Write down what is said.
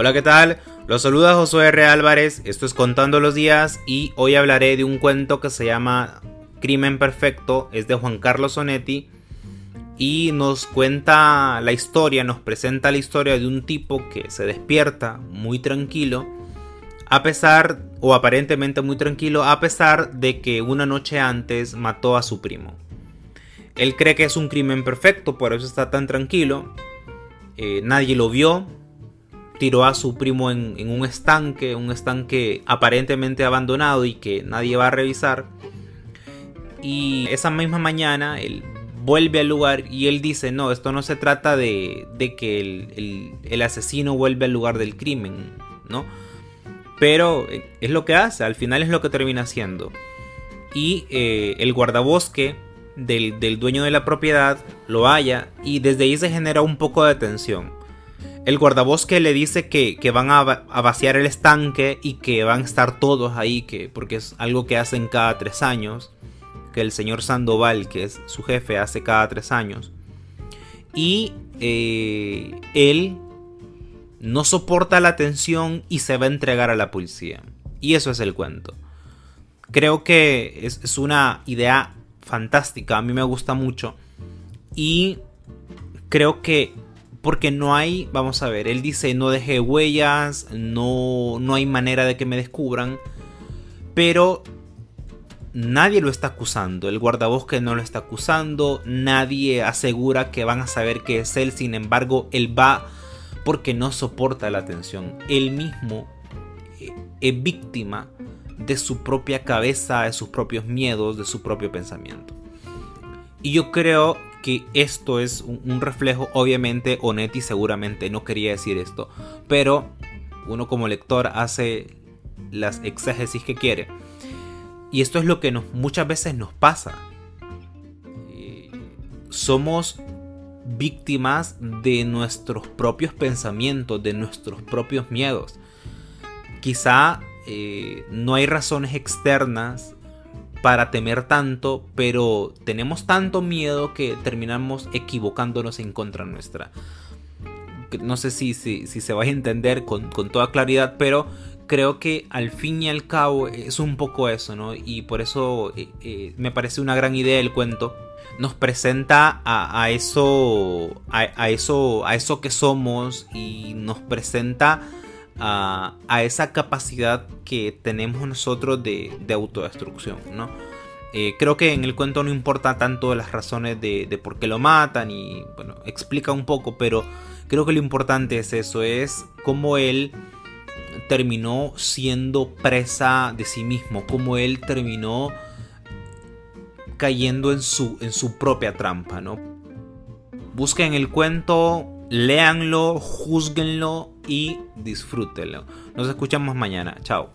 Hola, ¿qué tal? Los saluda Josué R. Álvarez, esto es Contando los Días y hoy hablaré de un cuento que se llama Crimen Perfecto, es de Juan Carlos Sonetti y nos cuenta la historia, nos presenta la historia de un tipo que se despierta muy tranquilo, a pesar, o aparentemente muy tranquilo, a pesar de que una noche antes mató a su primo. Él cree que es un crimen perfecto, por eso está tan tranquilo. Eh, nadie lo vio, tiró a su primo en, un estanque, un estanque aparentemente abandonado y que nadie va a revisar. Y esa misma mañana él vuelve al lugar y él dice, no, esto no se trata de, que el, asesino vuelve al lugar del crimen, ¿no? Pero eh, es lo que hace, al final es lo que termina haciendo. Y eh, el guardabosque del, del dueño de la propiedad lo halla y desde ahí se genera un poco de tensión el guardabosque le dice que, van a, vaciar el estanque y que van a estar todos ahí, que, porque es algo que hacen cada tres años, que el señor Sandoval, que es su jefe, hace cada tres años. Y eh, él no soporta la tensión y se va a entregar a la policía. Y eso es el cuento. Creo que es una idea fantástica, a mí me gusta mucho. Y creo que porque no hay, vamos a ver, él dice no dejé huellas, no, no hay manera de que me descubran, pero nadie lo está acusando, el guardabosque no lo está acusando, nadie asegura que van a saber que es él, sin embargo, él va porque no soporta la atención, él mismo eh, es víctima de su propia cabeza, de sus propios miedos, de su propio pensamiento. Y yo creo que esto es un, reflejo, obviamente Onetti seguramente no quería decir esto, pero uno como lector hace las exégesis que quiere. Y esto es lo que muchas veces nos pasa. Eh, somos víctimas de nuestros propios pensamientos, de nuestros propios miedos. Quizá eh, no hay razones externas para temer tanto, pero tenemos tanto miedo que terminamos equivocándonos en contra nuestra. No sé si, si, se va a entender con, toda claridad, pero creo que al fin y al cabo es un poco eso, ¿no? Y por eso eh, eh, me parece una gran idea el cuento. Nos presenta a, eso, a, eso, a eso que somos y nos presenta a, esa capacidad que tenemos nosotros de, autodestrucción, ¿no? Eh, creo que en el cuento no importa tanto las razones de, por qué lo matan y, bueno, explica un poco, pero creo que lo importante es eso, es cómo él terminó siendo presa de sí mismo, cómo él terminó cayendo en su, en su propia trampa, ¿no? Busquen el cuento, léanlo, juzguenlo y disfrútenlo. Nos escuchamos mañana. Chao.